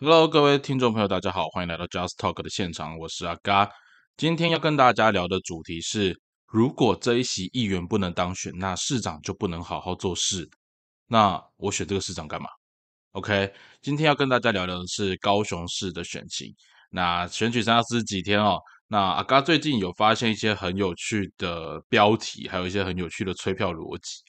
Hello，各位听众朋友，大家好，欢迎来到 Just Talk 的现场，我是阿嘎。今天要跟大家聊的主题是：如果这一席议员不能当选，那市长就不能好好做事。那我选这个市长干嘛？OK，今天要跟大家聊聊的是高雄市的选情。那选举剩下十几天哦。那阿嘎最近有发现一些很有趣的标题，还有一些很有趣的催票逻辑。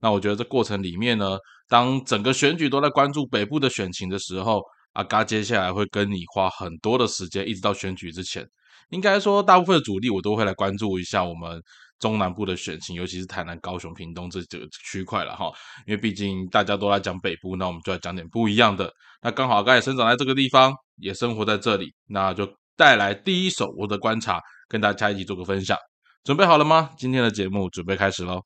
那我觉得这过程里面呢，当整个选举都在关注北部的选情的时候，阿嘎接下来会跟你花很多的时间，一直到选举之前，应该说大部分的主力我都会来关注一下我们中南部的选情，尤其是台南、高雄、屏东这几个区块了哈。因为毕竟大家都来讲北部，那我们就来讲点不一样的。那刚好阿嘎也生长在这个地方，也生活在这里，那就带来第一手我的观察，跟大家一起做个分享。准备好了吗？今天的节目准备开始喽。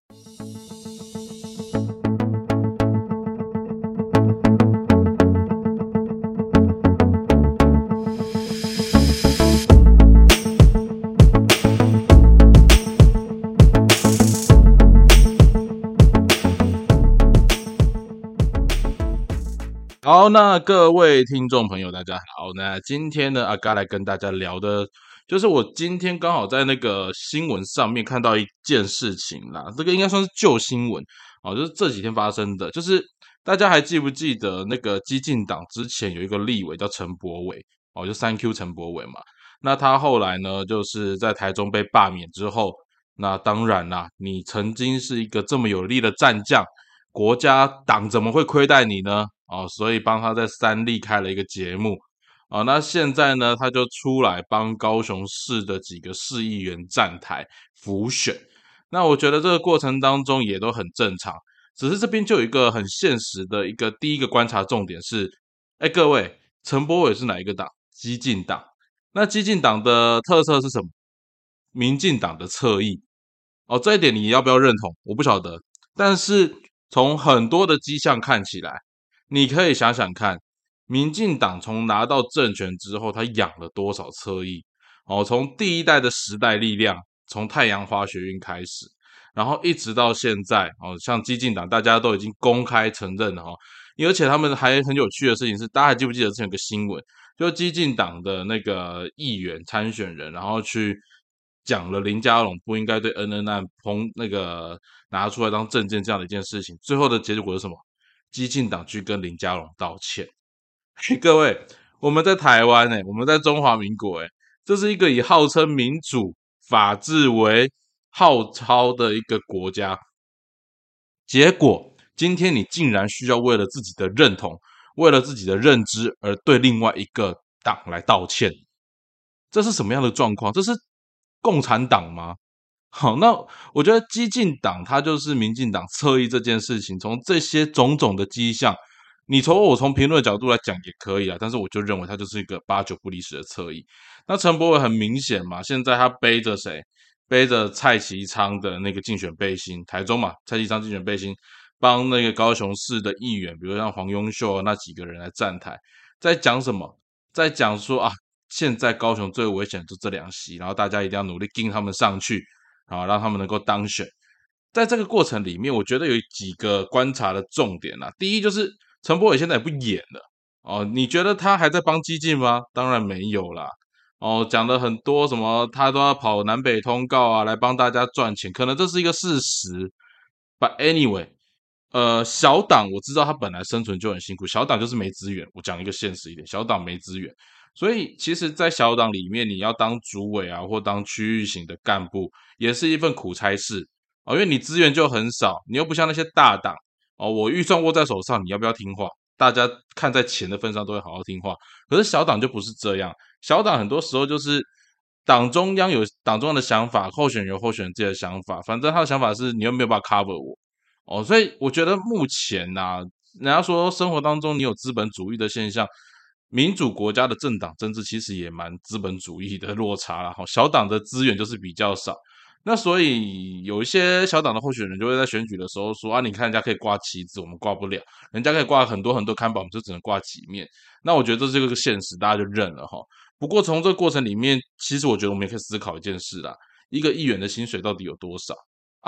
那各位听众朋友，大家好。那今天呢，阿嘎来跟大家聊的，就是我今天刚好在那个新闻上面看到一件事情啦。这个应该算是旧新闻哦，就是这几天发生的。就是大家还记不记得那个激进党之前有一个立委叫陈柏伟哦，就三 Q 陈柏伟嘛。那他后来呢，就是在台中被罢免之后，那当然啦，你曾经是一个这么有力的战将，国家党怎么会亏待你呢？哦，所以帮他在三立开了一个节目，哦，那现在呢，他就出来帮高雄市的几个市议员站台辅选。那我觉得这个过程当中也都很正常，只是这边就有一个很现实的一个第一个观察重点是，哎，各位，陈柏伟是哪一个党？激进党。那激进党的特色是什么？民进党的侧翼。哦，这一点你要不要认同？我不晓得，但是从很多的迹象看起来。你可以想想看，民进党从拿到政权之后，他养了多少侧翼？哦，从第一代的时代力量，从太阳花学运开始，然后一直到现在，哦，像激进党，大家都已经公开承认了哈。而且他们还很有趣的事情是，大家还记不记得之前有个新闻，就激进党的那个议员参选人，然后去讲了林佳龙不应该对 N N 案封那个拿出来当证件这样的一件事情，最后的结果是什么？激进党去跟林佳龙道歉，各位，我们在台湾哎，我们在中华民国哎，这是一个以号称民主法治为号召的一个国家，结果今天你竟然需要为了自己的认同，为了自己的认知而对另外一个党来道歉，这是什么样的状况？这是共产党吗？好，那我觉得激进党它就是民进党侧翼这件事情，从这些种种的迹象，你从我从评论角度来讲也可以啊，但是我就认为它就是一个八九不离十的侧翼。那陈柏伟很明显嘛，现在他背着谁？背着蔡其昌的那个竞选背心，台中嘛，蔡其昌竞选背心，帮那个高雄市的议员，比如像黄庸秀那几个人来站台，在讲什么？在讲说啊，现在高雄最危险就这两席，然后大家一定要努力盯他们上去。啊，让他们能够当选，在这个过程里面，我觉得有几个观察的重点啦。第一就是陈柏伟现在也不演了哦，你觉得他还在帮激进吗？当然没有啦。哦，讲了很多什么，他都要跑南北通告啊，来帮大家赚钱，可能这是一个事实。But anyway，呃，小党我知道他本来生存就很辛苦，小党就是没资源。我讲一个现实一点，小党没资源。所以，其实，在小党里面，你要当主委啊，或当区域型的干部，也是一份苦差事哦。因为你资源就很少，你又不像那些大党哦，我预算握在手上，你要不要听话？大家看在钱的份上，都会好好听话。可是小党就不是这样，小党很多时候就是党中央有党中央的想法，候选人有候选人自己的想法，反正他的想法是你又没有办法 cover 我哦。所以，我觉得目前呐，人家说生活当中你有资本主义的现象。民主国家的政党政治其实也蛮资本主义的落差了哈，小党的资源就是比较少，那所以有一些小党的候选人就会在选举的时候说啊，你看人家可以挂旗子，我们挂不了；人家可以挂很多很多看板，我们就只能挂几面。那我觉得这是个现实，大家就认了哈。不过从这个过程里面，其实我觉得我们也可以思考一件事啦：一个议员的薪水到底有多少？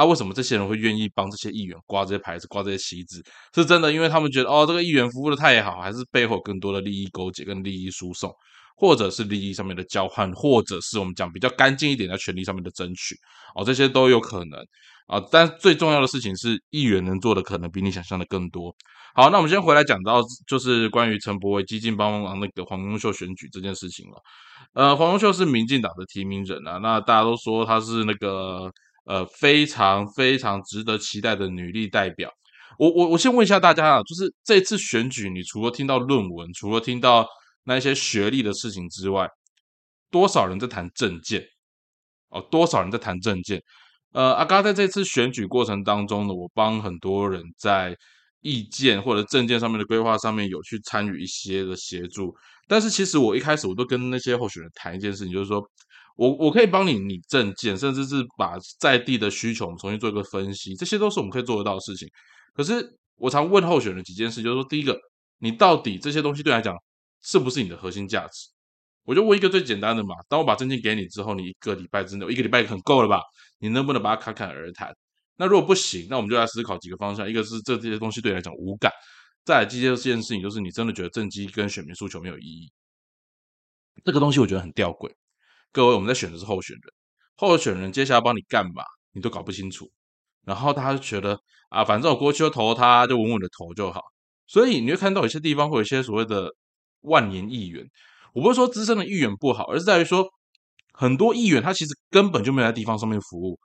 啊，为什么这些人会愿意帮这些议员挂这些牌子、挂这些旗子？是真的，因为他们觉得哦，这个议员服务的太好，还是背后更多的利益勾结跟利益输送，或者是利益上面的交换，或者是我们讲比较干净一点在权利上面的争取哦，这些都有可能啊。但最重要的事情是，议员能做的可能比你想象的更多。好，那我们先回来讲到就是关于陈柏伟激进帮忙那个黄永秀选举这件事情了。呃，黄永秀是民进党的提名人啊，那大家都说他是那个。呃，非常非常值得期待的女力代表。我我我先问一下大家啊，就是这次选举，你除了听到论文，除了听到那些学历的事情之外，多少人在谈政见？哦，多少人在谈政见？呃，阿嘎在这次选举过程当中呢，我帮很多人在意见或者政见上面的规划上面有去参与一些的协助。但是其实我一开始我都跟那些候选人谈一件事情，就是说。我我可以帮你拟证件，甚至是把在地的需求重新做一个分析，这些都是我们可以做得到的事情。可是我常问候选人几件事，就是说，第一个，你到底这些东西对来讲是不是你的核心价值？我就问一个最简单的嘛，当我把证件给你之后，你一个礼拜之内，一个礼拜很够了吧？你能不能把它侃侃而谈？那如果不行，那我们就来思考几个方向，一个是这这些东西对你来讲无感，再来第二件事情就是你真的觉得政绩跟选民诉求没有意义，这个东西我觉得很吊诡。各位，我们在选的是候选人，候选人接下来帮你干嘛，你都搞不清楚。然后他就觉得啊，反正我过去就投他，就稳稳的投就好。所以你会看到有些地方会有一些所谓的万年议员。我不是说资深的议员不好，而是在于说很多议员他其实根本就没有在地方上面服务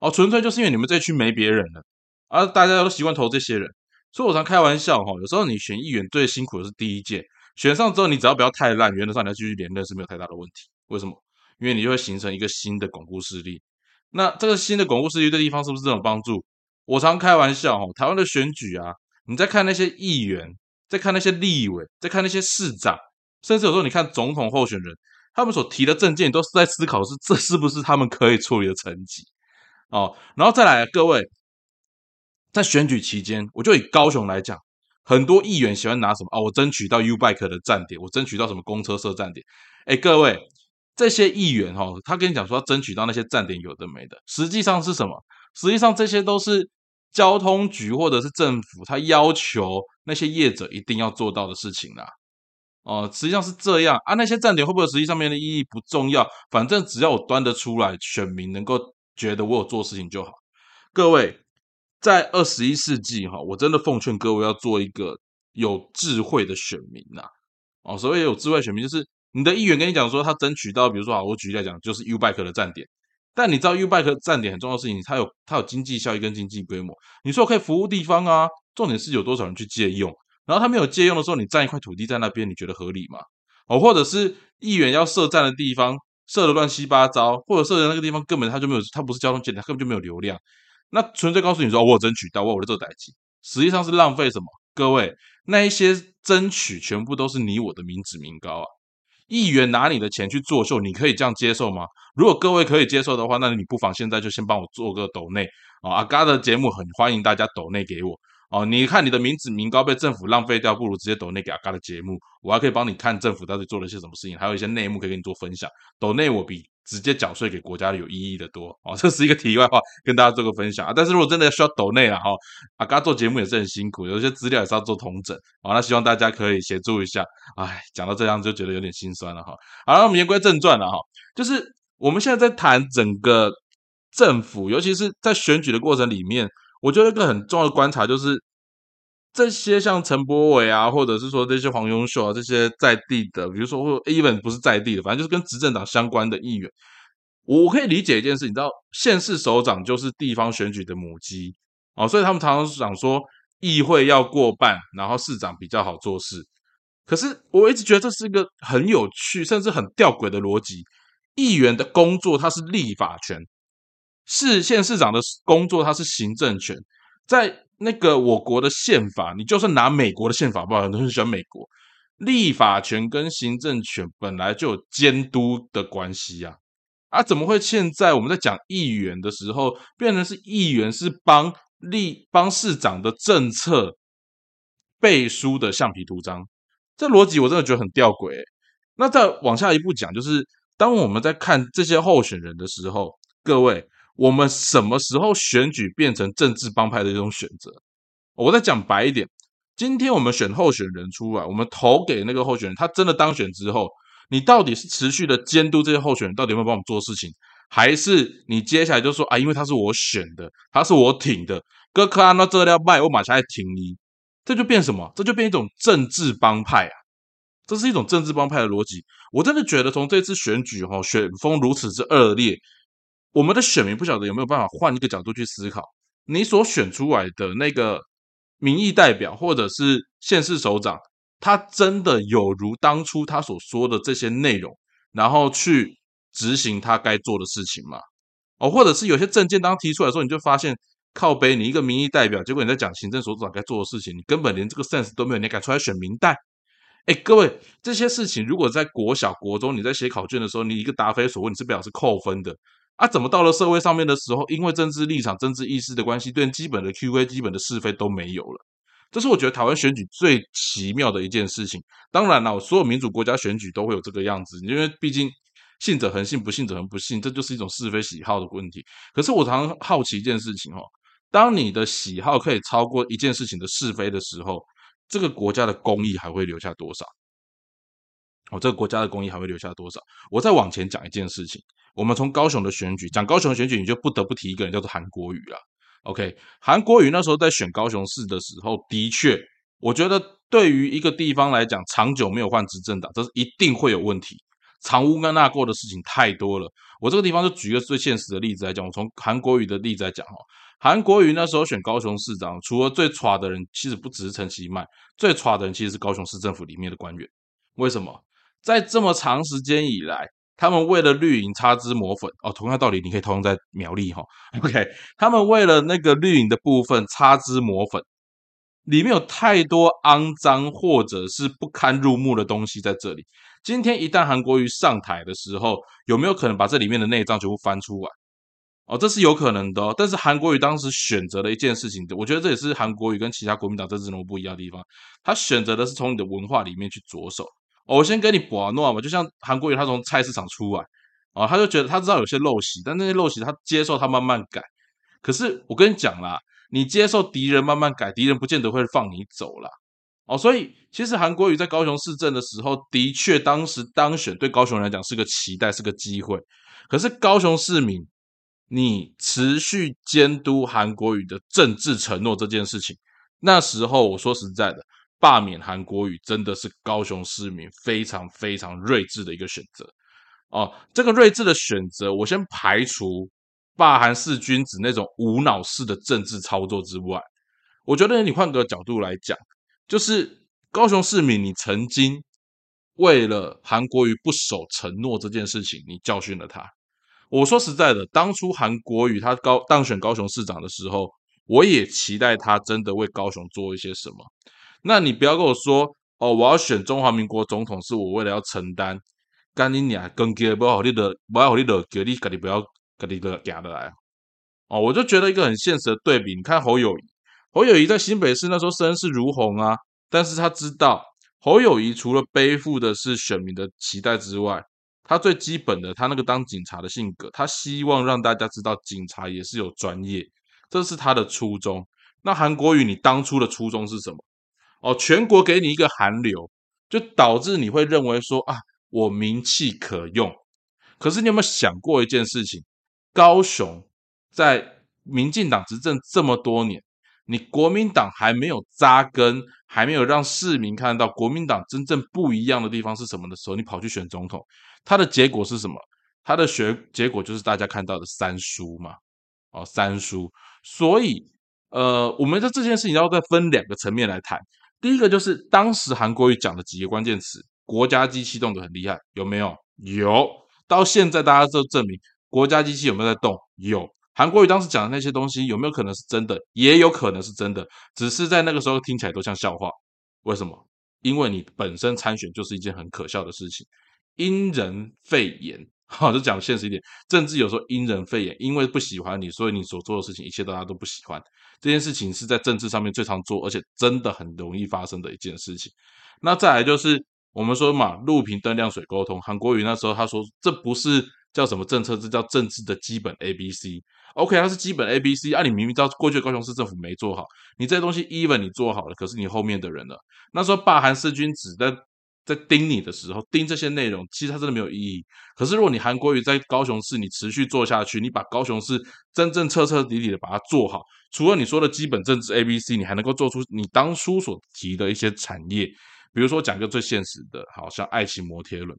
哦，纯粹就是因为你们这区没别人了，而大家都习惯投这些人。所以我常开玩笑哈，有时候你选议员最辛苦的是第一届，选上之后你只要不要太烂，原则上你要继续连任是没有太大的问题。为什么？因为你就会形成一个新的巩固势力，那这个新的巩固势力对地方是不是这种帮助？我常开玩笑哦，台湾的选举啊，你在看那些议员，在看那些立委，在看那些市长，甚至有时候你看总统候选人，他们所提的政见都是在思考是这是不是他们可以处理的成绩哦。然后再来，各位在选举期间，我就以高雄来讲，很多议员喜欢拿什么啊？我争取到 U Bike 的站点，我争取到什么公车设站点？哎，各位。这些议员哈，他跟你讲说要争取到那些站点有的没的，实际上是什么？实际上这些都是交通局或者是政府他要求那些业者一定要做到的事情啦。哦，实际上是这样啊。那些站点会不会实际上面的意义不重要，反正只要我端得出来，选民能够觉得我有做事情就好。各位，在二十一世纪哈，我真的奉劝各位要做一个有智慧的选民呐。哦，所谓有智慧选民就是。你的议员跟你讲说，他争取到，比如说啊，我举例来讲，就是 U Bike 的站点。但你知道 U Bike 站点很重要的事情，它有它有经济效益跟经济规模。你说可以服务地方啊，重点是有多少人去借用。然后他没有借用的时候，你占一块土地在那边，你觉得合理吗？哦，或者是议员要设站的地方设的乱七八糟，或者设的那个地方根本他就没有，他不是交通节点，根本就没有流量。那纯粹告诉你说，我有争取到，我有这个代金，实际上是浪费什么？各位，那一些争取全部都是你我的民脂民膏啊。议员拿你的钱去作秀，你可以这样接受吗？如果各位可以接受的话，那你不妨现在就先帮我做个抖内啊！阿嘎的节目很欢迎大家抖内给我哦。你看你的名字名高被政府浪费掉，不如直接抖内给阿嘎的节目，我还可以帮你看政府到底做了些什么事情，还有一些内幕可以跟你做分享。抖内我比。直接缴税给国家有意义的多哦，这是一个题外话，跟大家做个分享啊。但是如果真的需要抖内了哈，阿嘎做节目也是很辛苦，有些资料也是要做同整啊。那希望大家可以协助一下。哎，讲到这样就觉得有点心酸了哈。好了，我们言归正传了哈，就是我们现在在谈整个政府，尤其是在选举的过程里面，我觉得一个很重要的观察就是。这些像陈柏伟啊，或者是说这些黄永秀啊，这些在地的，比如说或 even 不是在地的，反正就是跟执政党相关的议员，我可以理解一件事，你知道县市首长就是地方选举的母鸡哦，所以他们常常讲说议会要过半，然后市长比较好做事。可是我一直觉得这是一个很有趣，甚至很吊诡的逻辑。议员的工作他是立法权，市县市长的工作他是行政权，在。那个我国的宪法，你就算拿美国的宪法，不好，很多人喜欢美国立法权跟行政权本来就有监督的关系啊，啊，怎么会现在我们在讲议员的时候，变成是议员是帮立帮市长的政策背书的橡皮图章？这逻辑我真的觉得很吊诡。那再往下一步讲，就是当我们在看这些候选人的时候，各位，我们什么时候选举变成政治帮派的一种选择？我再讲白一点，今天我们选候选人出来，我们投给那个候选人，他真的当选之后，你到底是持续的监督这些候选人到底有没有帮我们做事情，还是你接下来就说啊，因为他是我选的，他是我挺的，哥克安那这要卖，我马上来挺你，这就变什么？这就变一种政治帮派啊！这是一种政治帮派的逻辑。我真的觉得从这次选举哈，选风如此之恶劣。我们的选民不晓得有没有办法换一个角度去思考，你所选出来的那个民意代表或者是县市首长，他真的有如当初他所说的这些内容，然后去执行他该做的事情吗？哦，或者是有些证件当提出来的时候，你就发现靠背你一个民意代表，结果你在讲行政首长该做的事情，你根本连这个 sense 都没有，你敢出来选民代？哎，各位，这些事情如果在国小、国中你在写考卷的时候，你一个答非所问，你是表示扣分的。啊，怎么到了社会上面的时候，因为政治立场、政治意识的关系，对基本的 Q&A、基本的是非都没有了？这是我觉得台湾选举最奇妙的一件事情。当然了，所有民主国家选举都会有这个样子，因为毕竟信者恒信，不信者恒不信，这就是一种是非喜好的问题。可是我常常好奇一件事情哦，当你的喜好可以超过一件事情的是非的时候，这个国家的公益还会留下多少？哦，这个国家的公益还会留下多少？我再往前讲一件事情。我们从高雄的选举讲高雄的选举，你就不得不提一个人，叫做韩国瑜了。OK，韩国瑜那时候在选高雄市的时候，的确，我觉得对于一个地方来讲，长久没有换执政党，这是一定会有问题。藏污纳过的事情太多了。我这个地方就举一个最现实的例子来讲，我从韩国瑜的例子来讲哈，韩国瑜那时候选高雄市长，除了最差的人，其实不只是陈其迈，最差的人其实是高雄市政府里面的官员。为什么？在这么长时间以来。他们为了绿营擦脂抹粉哦，同样道理你可以套用在苗栗哈。OK，他们为了那个绿营的部分擦脂抹粉，里面有太多肮脏或者是不堪入目的东西在这里。今天一旦韩国瑜上台的时候，有没有可能把这里面的内脏全部翻出来？哦，这是有可能的。但是韩国瑜当时选择了一件事情，我觉得这也是韩国瑜跟其他国民党政治人物不一样的地方。他选择的是从你的文化里面去着手。我先跟你博诺嘛，就像韩国瑜，他从菜市场出来啊，他就觉得他知道有些陋习，但那些陋习他接受，他慢慢改。可是我跟你讲啦，你接受敌人慢慢改，敌人不见得会放你走啦。哦。所以其实韩国瑜在高雄市政的时候，的确当时当选对高雄人来讲是个期待，是个机会。可是高雄市民，你持续监督韩国瑜的政治承诺这件事情，那时候我说实在的。罢免韩国瑜真的是高雄市民非常非常睿智的一个选择哦。这个睿智的选择，我先排除罢韩四君子那种无脑式的政治操作之外，我觉得你换个角度来讲，就是高雄市民，你曾经为了韩国瑜不守承诺这件事情，你教训了他。我说实在的，当初韩国瑜他高当选高雄市长的时候，我也期待他真的为高雄做一些什么。那你不要跟我说哦，我要选中华民国总统，是我为了要承担。干你娘，跟给不好你的，不要你的，给你给你不要给你的夹的来哦。我就觉得一个很现实的对比，你看侯友谊，侯友谊在新北市那时候声势如虹啊，但是他知道侯友谊除了背负的是选民的期待之外，他最基本的他那个当警察的性格，他希望让大家知道警察也是有专业，这是他的初衷。那韩国瑜，你当初的初衷是什么？哦，全国给你一个寒流，就导致你会认为说啊，我名气可用。可是你有没有想过一件事情？高雄在民进党执政这么多年，你国民党还没有扎根，还没有让市民看到国民党真正不一样的地方是什么的时候，你跑去选总统，它的结果是什么？它的学结果就是大家看到的三输嘛。哦，三输。所以，呃，我们在这件事情要再分两个层面来谈。第一个就是当时韩国瑜讲的几个关键词，国家机器动得很厉害，有没有？有。到现在大家都证明国家机器有没有在动？有。韩国瑜当时讲的那些东西有没有可能是真的？也有可能是真的，只是在那个时候听起来都像笑话。为什么？因为你本身参选就是一件很可笑的事情，因人肺炎。好，就讲现实一点，政治有时候因人废言，因为不喜欢你，所以你所做的事情一切大家都不喜欢。这件事情是在政治上面最常做，而且真的很容易发生的一件事情。那再来就是，我们说嘛，路平灯亮水沟通。韩国瑜那时候他说，这不是叫什么政策，这叫政治的基本 A B C。OK，它是基本 A B C。啊，你明明知道过去高雄市政府没做好，你这些东西 even 你做好了，可是你后面的人呢？那时候罢韩四君子在在盯你的时候，盯这些内容，其实它真的没有意义。可是如果你韩国瑜在高雄市，你持续做下去，你把高雄市真正彻彻底底的把它做好，除了你说的基本政治 A B C，你还能够做出你当初所提的一些产业。比如说讲个最现实的，好像爱情摩天轮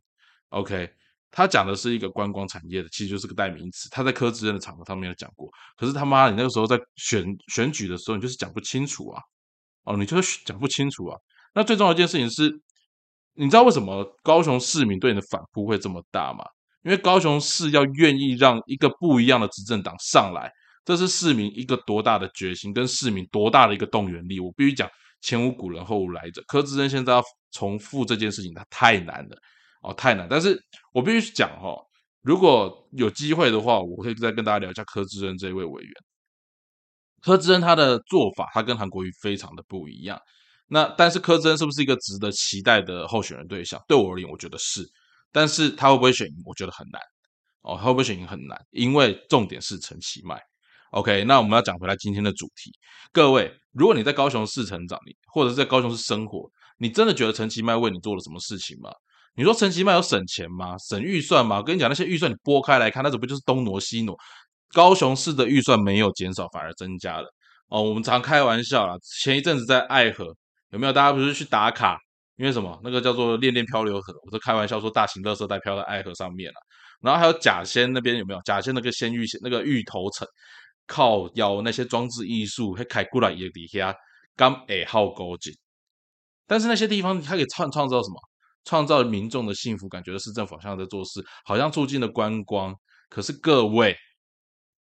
，OK，他讲的是一个观光产业的，其实就是个代名词。他在柯志恩的场合他没有讲过，可是他妈你那个时候在选选举的时候，你就是讲不清楚啊，哦，你就是讲不清楚啊。那最重要一件事情是，你知道为什么高雄市民对你的反扑会这么大吗？因为高雄市要愿意让一个不一样的执政党上来，这是市民一个多大的决心，跟市民多大的一个动员力。我必须讲。前无古人后无来者，柯志恩现在要重复这件事情，他太难了哦，太难。但是我必须讲哈，如果有机会的话，我会再跟大家聊一下柯志恩这位委员。柯志恩他的做法，他跟韩国瑜非常的不一样。那但是柯志恩是不是一个值得期待的候选人对象？对我而言，我觉得是。但是他会不会选赢？我觉得很难哦，他会不会选赢很难，因为重点是陈其迈。OK，那我们要讲回来今天的主题，各位，如果你在高雄市成长，你或者是在高雄市生活，你真的觉得陈其迈为你做了什么事情吗？你说陈其迈有省钱吗？省预算吗？跟你讲，那些预算你拨开来看，那怎不就是东挪西挪？高雄市的预算没有减少，反而增加了。哦，我们常开玩笑啦，前一阵子在爱河有没有？大家不是去打卡？因为什么？那个叫做恋恋漂流河，我都开玩笑说大型垃圾袋漂在爱河上面了。然后还有甲仙那边有没有？甲仙那个仙玉那个芋头城。靠要那些装置艺术，还开过来也底下刚爱好高级，但是那些地方它可以创创造什么？创造民众的幸福感，觉得市政府好像在做事，好像促进了观光。可是各位，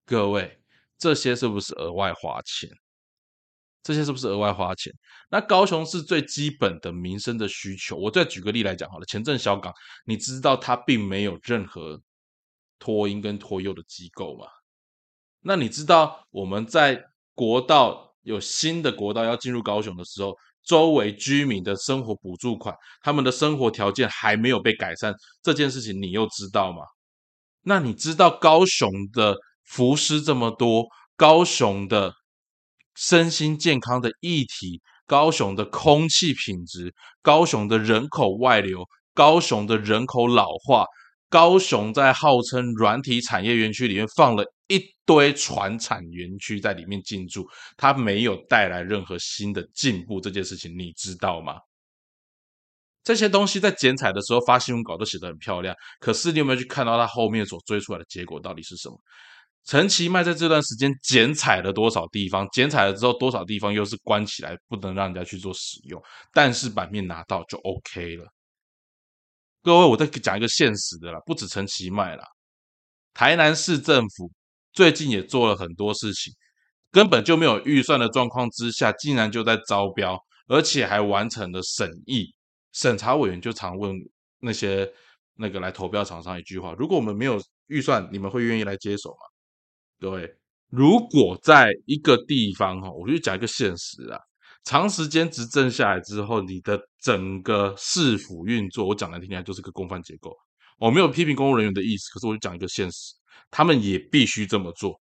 各位，这些是不是额外花钱？这些是不是额外花钱？那高雄是最基本的民生的需求。我再举个例来讲好了，前镇小港，你知道它并没有任何托婴跟托幼的机构吗？那你知道我们在国道有新的国道要进入高雄的时候，周围居民的生活补助款，他们的生活条件还没有被改善这件事情，你又知道吗？那你知道高雄的浮尸这么多，高雄的身心健康的议题，高雄的空气品质，高雄的人口外流，高雄的人口老化。高雄在号称软体产业园区里面放了一堆船产园区在里面进驻，它没有带来任何新的进步，这件事情你知道吗？这些东西在剪彩的时候发新闻稿都写得很漂亮，可是你有没有去看到它后面所追出来的结果到底是什么？陈其迈在这段时间剪彩了多少地方？剪彩了之后多少地方又是关起来，不能让人家去做使用，但是版面拿到就 OK 了。各位，我再讲一个现实的啦，不止陈其迈啦，台南市政府最近也做了很多事情，根本就没有预算的状况之下，竟然就在招标，而且还完成了审议。审查委员就常问那些那个来投标厂商一句话：如果我们没有预算，你们会愿意来接手吗？各位，如果在一个地方哈，我就讲一个现实啊。长时间执政下来之后，你的整个市府运作，我讲来听听，就是个公犯结构。我没有批评公务人员的意思，可是我就讲一个现实，他们也必须这么做。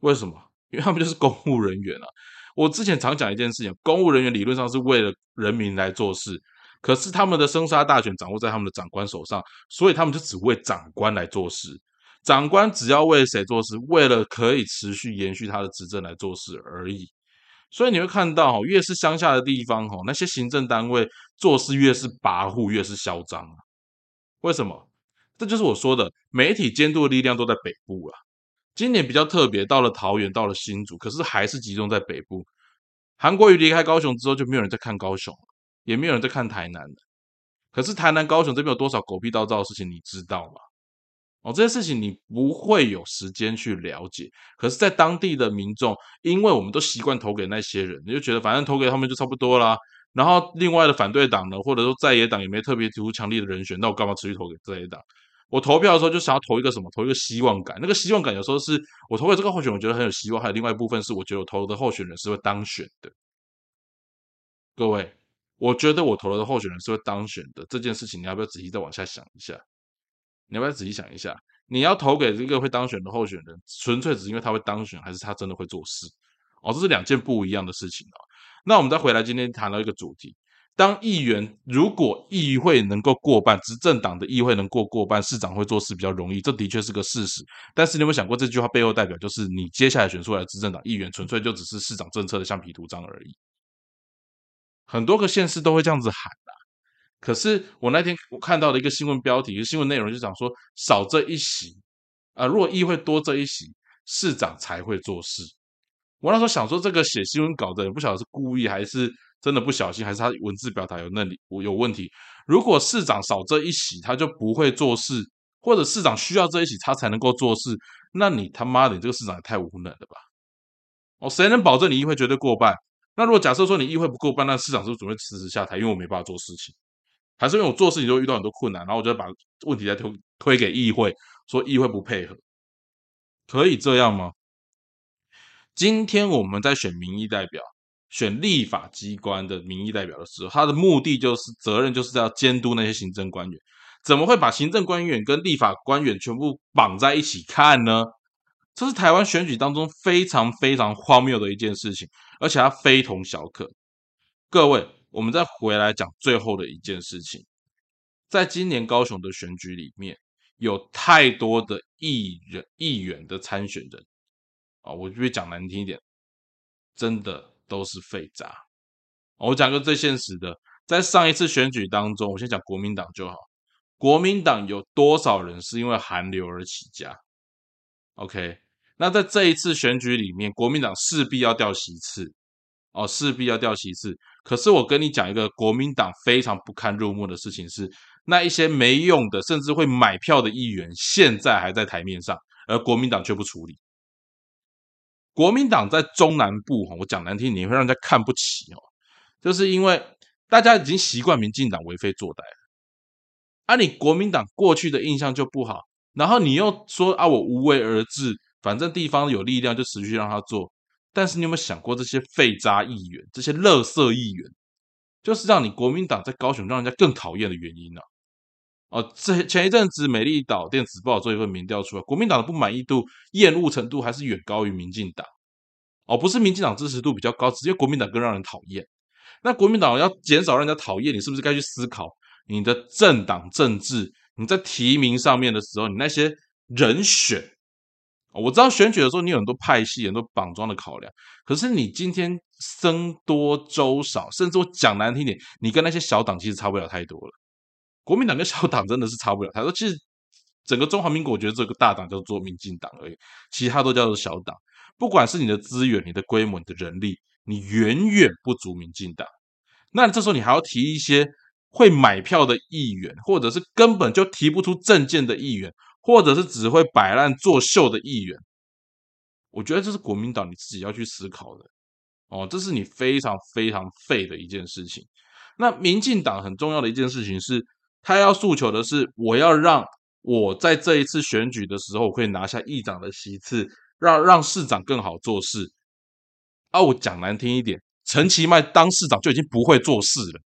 为什么？因为他们就是公务人员啊。我之前常讲一件事情，公务人员理论上是为了人民来做事，可是他们的生杀大权掌握在他们的长官手上，所以他们就只为长官来做事。长官只要为谁做事，为了可以持续延续他的执政来做事而已。所以你会看到，哈，越是乡下的地方，哦，那些行政单位做事越是跋扈，越是嚣张啊。为什么？这就是我说的，媒体监督的力量都在北部啊。今年比较特别，到了桃园，到了新竹，可是还是集中在北部。韩国瑜离开高雄之后，就没有人在看高雄，也没有人在看台南了。可是台南、高雄这边有多少狗屁倒灶的事情，你知道吗？哦，这些事情你不会有时间去了解，可是，在当地的民众，因为我们都习惯投给那些人，你就觉得反正投给他们就差不多啦。然后，另外的反对党呢，或者说在野党也没特别提出强力的人选，那我干嘛持续投给在野党？我投票的时候就想要投一个什么？投一个希望感。那个希望感有时候是我投给这个候选人，我觉得很有希望；还有另外一部分是我觉得我投的候选人是会当选的。各位，我觉得我投了的候选人是会当选的这件事情，你要不要仔细再往下想一下？你要不要仔细想一下？你要投给这个会当选的候选人，纯粹只是因为他会当选，还是他真的会做事？哦，这是两件不一样的事情哦。那我们再回来，今天谈到一个主题：当议员如果议会能够过半，执政党的议会能过过半，市长会做事比较容易，这的确是个事实。但是你有没有想过，这句话背后代表就是你接下来选出来的执政党议员，纯粹就只是市长政策的橡皮图章而已？很多个县市都会这样子喊啊。可是我那天我看到的一个新闻标题，新闻内容就讲说少这一席啊，如果议会多这一席，市长才会做事。我那时候想说，这个写新闻稿的人不晓得是故意还是真的不小心，还是他文字表达有那里有问题。如果市长少这一席，他就不会做事，或者市长需要这一席，他才能够做事，那你他妈的，你这个市长也太无能了吧？哦，谁能保证你议会绝对过半？那如果假设说你议会不过半，那市长是不是准备辞职下台？因为我没办法做事情，还是因为我做事情就遇到很多困难，然后我就把问题再推推给议会，说议会不配合，可以这样吗？今天我们在选民意代表、选立法机关的民意代表的时候，他的目的就是责任，就是要监督那些行政官员。怎么会把行政官员跟立法官员全部绑在一起看呢？这是台湾选举当中非常非常荒谬的一件事情，而且它非同小可。各位，我们再回来讲最后的一件事情，在今年高雄的选举里面，有太多的议员、议员的参选人。啊，我就讲难听一点，真的都是废渣。我讲个最现实的，在上一次选举当中，我先讲国民党就好。国民党有多少人是因为韩流而起家？OK，那在这一次选举里面，国民党势必要掉席次，哦，势必要掉席次。可是我跟你讲一个国民党非常不堪入目的事情是，那一些没用的，甚至会买票的议员，现在还在台面上，而国民党却不处理。国民党在中南部，我讲难听，你会让人家看不起哦，就是因为大家已经习惯民进党为非作歹了，啊，你国民党过去的印象就不好，然后你又说啊，我无为而治，反正地方有力量就持续让他做，但是你有没有想过，这些废渣议员，这些垃圾议员，就是让你国民党在高雄让人家更讨厌的原因呢？哦，这前一阵子美丽岛电子报做一份民调出来，国民党的不满意度、厌恶程度还是远高于民进党。哦，不是民进党支持度比较高，直接国民党更让人讨厌。那国民党要减少让人家讨厌，你是不是该去思考你的政党政治？你在提名上面的时候，你那些人选，我知道选举的时候你有很多派系、很多绑桩的考量，可是你今天僧多粥少，甚至我讲难听点，你跟那些小党其实差不了太多了。国民党跟小党真的是差不了。太多，其实整个中华民国，我觉得这个大党叫做民进党而已，其他都叫做小党。不管是你的资源、你的规模、你的人力，你远远不足民进党。那这时候你还要提一些会买票的议员，或者是根本就提不出政见的议员，或者是只会摆烂作秀的议员。我觉得这是国民党你自己要去思考的哦，这是你非常非常废的一件事情。那民进党很重要的一件事情是。他要诉求的是，我要让我在这一次选举的时候，可以拿下议长的席次，让让市长更好做事。啊，我讲难听一点，陈其迈当市长就已经不会做事了，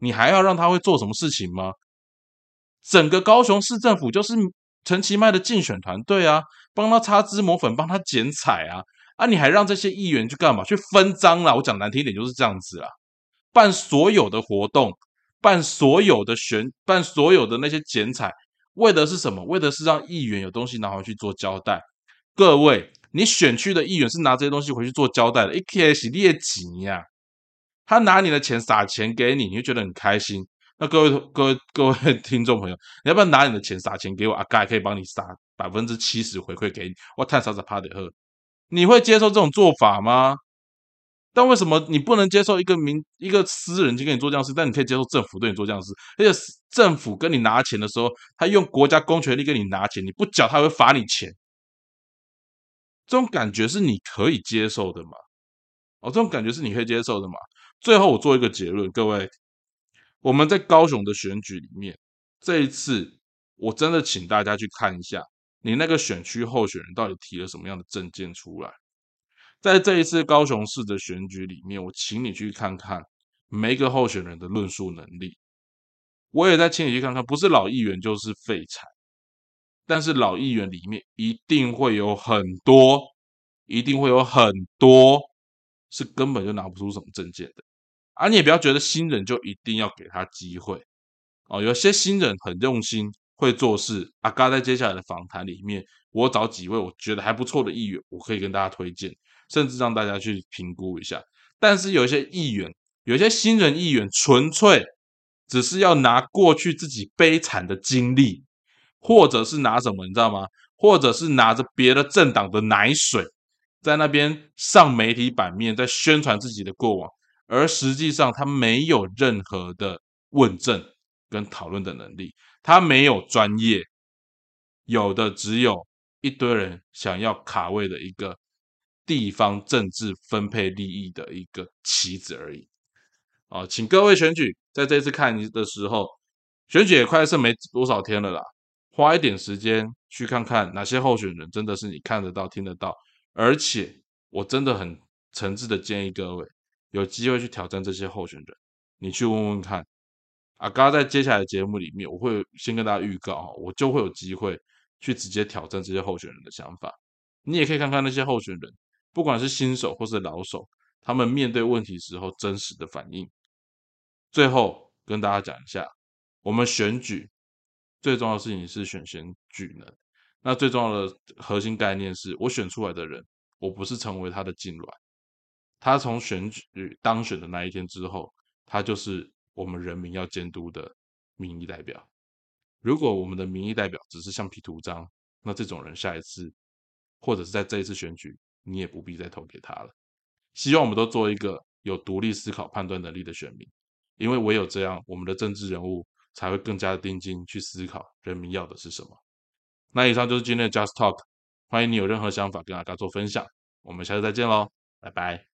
你还要让他会做什么事情吗？整个高雄市政府就是陈其迈的竞选团队啊，帮他擦脂抹粉，帮他剪彩啊，啊，你还让这些议员去干嘛？去分赃啦！我讲难听一点就是这样子啦，办所有的活动。办所有的选，办所有的那些剪彩，为的是什么？为的是让议员有东西拿回去做交代。各位，你选区的议员是拿这些东西回去做交代的。一开始列几呀？他拿你的钱撒钱给你，你会觉得很开心。那各位各位各位 听众朋友，你要不要拿你的钱撒钱给我？阿盖可以帮你撒百分之七十回馈给你。我太傻傻怕的喝，你会接受这种做法吗？但为什么你不能接受一个民一个私人去跟你做这样事，但你可以接受政府对你做这样事？而且政府跟你拿钱的时候，他用国家公权力跟你拿钱，你不缴他会罚你钱。这种感觉是你可以接受的吗？哦，这种感觉是你可以接受的吗？最后我做一个结论，各位，我们在高雄的选举里面，这一次我真的请大家去看一下，你那个选区候选人到底提了什么样的证件出来。在这一次高雄市的选举里面，我请你去看看每一个候选人的论述能力。我也在请你去看看，不是老议员就是废柴，但是老议员里面一定会有很多，一定会有很多是根本就拿不出什么证件的。啊，你也不要觉得新人就一定要给他机会哦，有些新人很用心，会做事。阿嘎在接下来的访谈里面，我找几位我觉得还不错的议员，我可以跟大家推荐，甚至让大家去评估一下。但是有一些议员，有一些新人议员，纯粹。只是要拿过去自己悲惨的经历，或者是拿什么，你知道吗？或者是拿着别的政党的奶水，在那边上媒体版面，在宣传自己的过往，而实际上他没有任何的问政跟讨论的能力，他没有专业，有的只有一堆人想要卡位的一个地方政治分配利益的一个棋子而已。啊，请各位选举在这次看的时候，选举也快剩没多少天了啦，花一点时间去看看哪些候选人真的是你看得到、听得到，而且我真的很诚挚的建议各位有机会去挑战这些候选人，你去问问看。啊，刚刚在接下来的节目里面，我会先跟大家预告哈，我就会有机会去直接挑战这些候选人的想法。你也可以看看那些候选人，不管是新手或是老手，他们面对问题时候真实的反应。最后跟大家讲一下，我们选举最重要的事情是选选举人。那最重要的核心概念是我选出来的人，我不是成为他的痉挛。他从选举当选的那一天之后，他就是我们人民要监督的民意代表。如果我们的民意代表只是橡皮图章，那这种人下一次或者是在这一次选举，你也不必再投给他了。希望我们都做一个有独立思考、判断能力的选民。因为唯有这样，我们的政治人物才会更加的定睛去思考人民要的是什么。那以上就是今天的 Just Talk，欢迎你有任何想法跟阿嘎做分享，我们下次再见喽，拜拜。